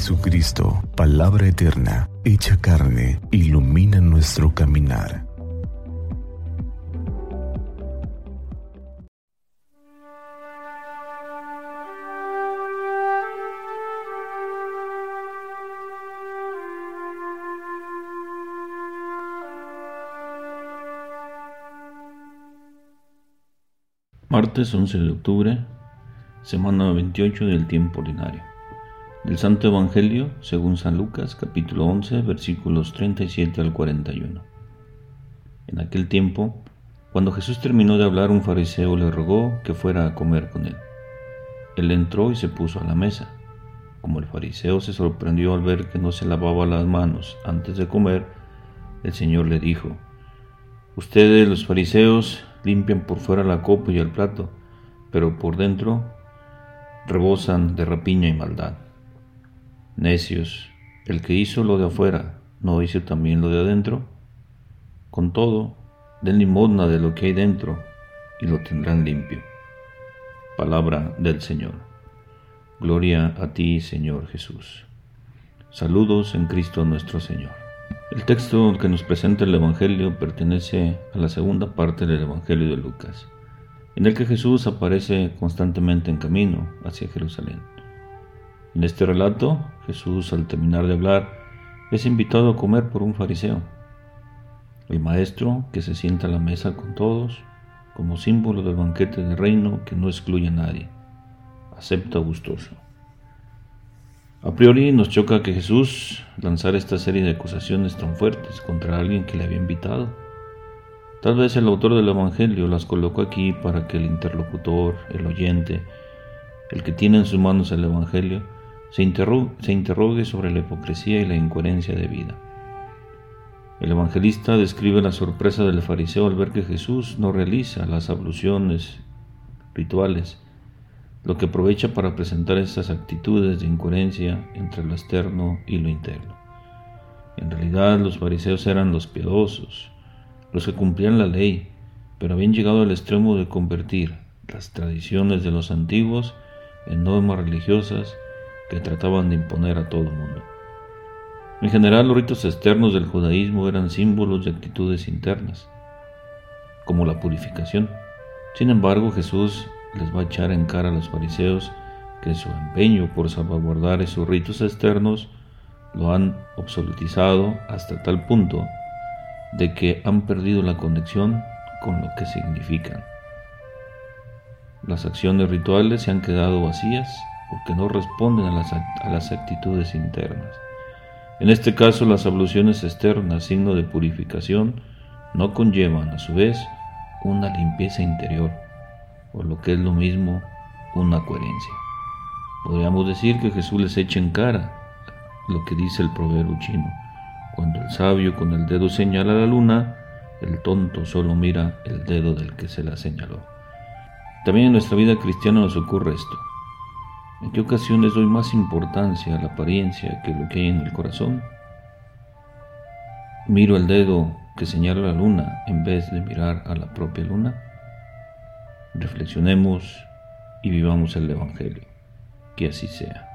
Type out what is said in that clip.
Jesucristo, palabra eterna, hecha carne, ilumina nuestro caminar. Martes 11 de octubre, semana 28 del tiempo ordinario. Del Santo Evangelio, según San Lucas, capítulo 11, versículos 37 al 41. En aquel tiempo, cuando Jesús terminó de hablar, un fariseo le rogó que fuera a comer con él. Él entró y se puso a la mesa. Como el fariseo se sorprendió al ver que no se lavaba las manos antes de comer, el Señor le dijo, Ustedes los fariseos limpian por fuera la copa y el plato, pero por dentro rebosan de rapiña y maldad. Necios, el que hizo lo de afuera, ¿no hizo también lo de adentro? Con todo, den limosna de lo que hay dentro y lo tendrán limpio. Palabra del Señor. Gloria a ti, Señor Jesús. Saludos en Cristo nuestro Señor. El texto que nos presenta el Evangelio pertenece a la segunda parte del Evangelio de Lucas, en el que Jesús aparece constantemente en camino hacia Jerusalén. En este relato, Jesús, al terminar de hablar, es invitado a comer por un fariseo, el maestro que se sienta a la mesa con todos, como símbolo del banquete del reino que no excluye a nadie, acepta gustoso. A priori nos choca que Jesús lanzara esta serie de acusaciones tan fuertes contra alguien que le había invitado. Tal vez el autor del Evangelio las colocó aquí para que el interlocutor, el oyente, el que tiene en sus manos el Evangelio, se, se interrogue sobre la hipocresía y la incoherencia de vida. El evangelista describe la sorpresa del fariseo al ver que Jesús no realiza las abluciones rituales lo que aprovecha para presentar estas actitudes de incoherencia entre lo externo y lo interno. En realidad los fariseos eran los piadosos, los que cumplían la ley, pero habían llegado al extremo de convertir las tradiciones de los antiguos en normas religiosas que trataban de imponer a todo el mundo. En general los ritos externos del judaísmo eran símbolos de actitudes internas, como la purificación. Sin embargo, Jesús les va a echar en cara a los fariseos que su empeño por salvaguardar esos ritos externos lo han absolutizado hasta tal punto de que han perdido la conexión con lo que significan. Las acciones rituales se han quedado vacías porque no responden a las, actitudes internas. En este caso, las abluciones externas, signo de purificación, no conllevan a su vez una limpieza interior o lo que es lo mismo, una coherencia. Podríamos decir que Jesús les echa en cara lo que dice el proverbio chino. Cuando el sabio con el dedo señala la luna, el tonto solo mira el dedo del que se la señaló. También en nuestra vida cristiana nos ocurre esto. ¿En qué ocasiones doy más importancia a la apariencia que lo que hay en el corazón? ¿Miro el dedo que señala la luna en vez de mirar a la propia luna? reflexionemos y vivamos el Evangelio. Que así sea.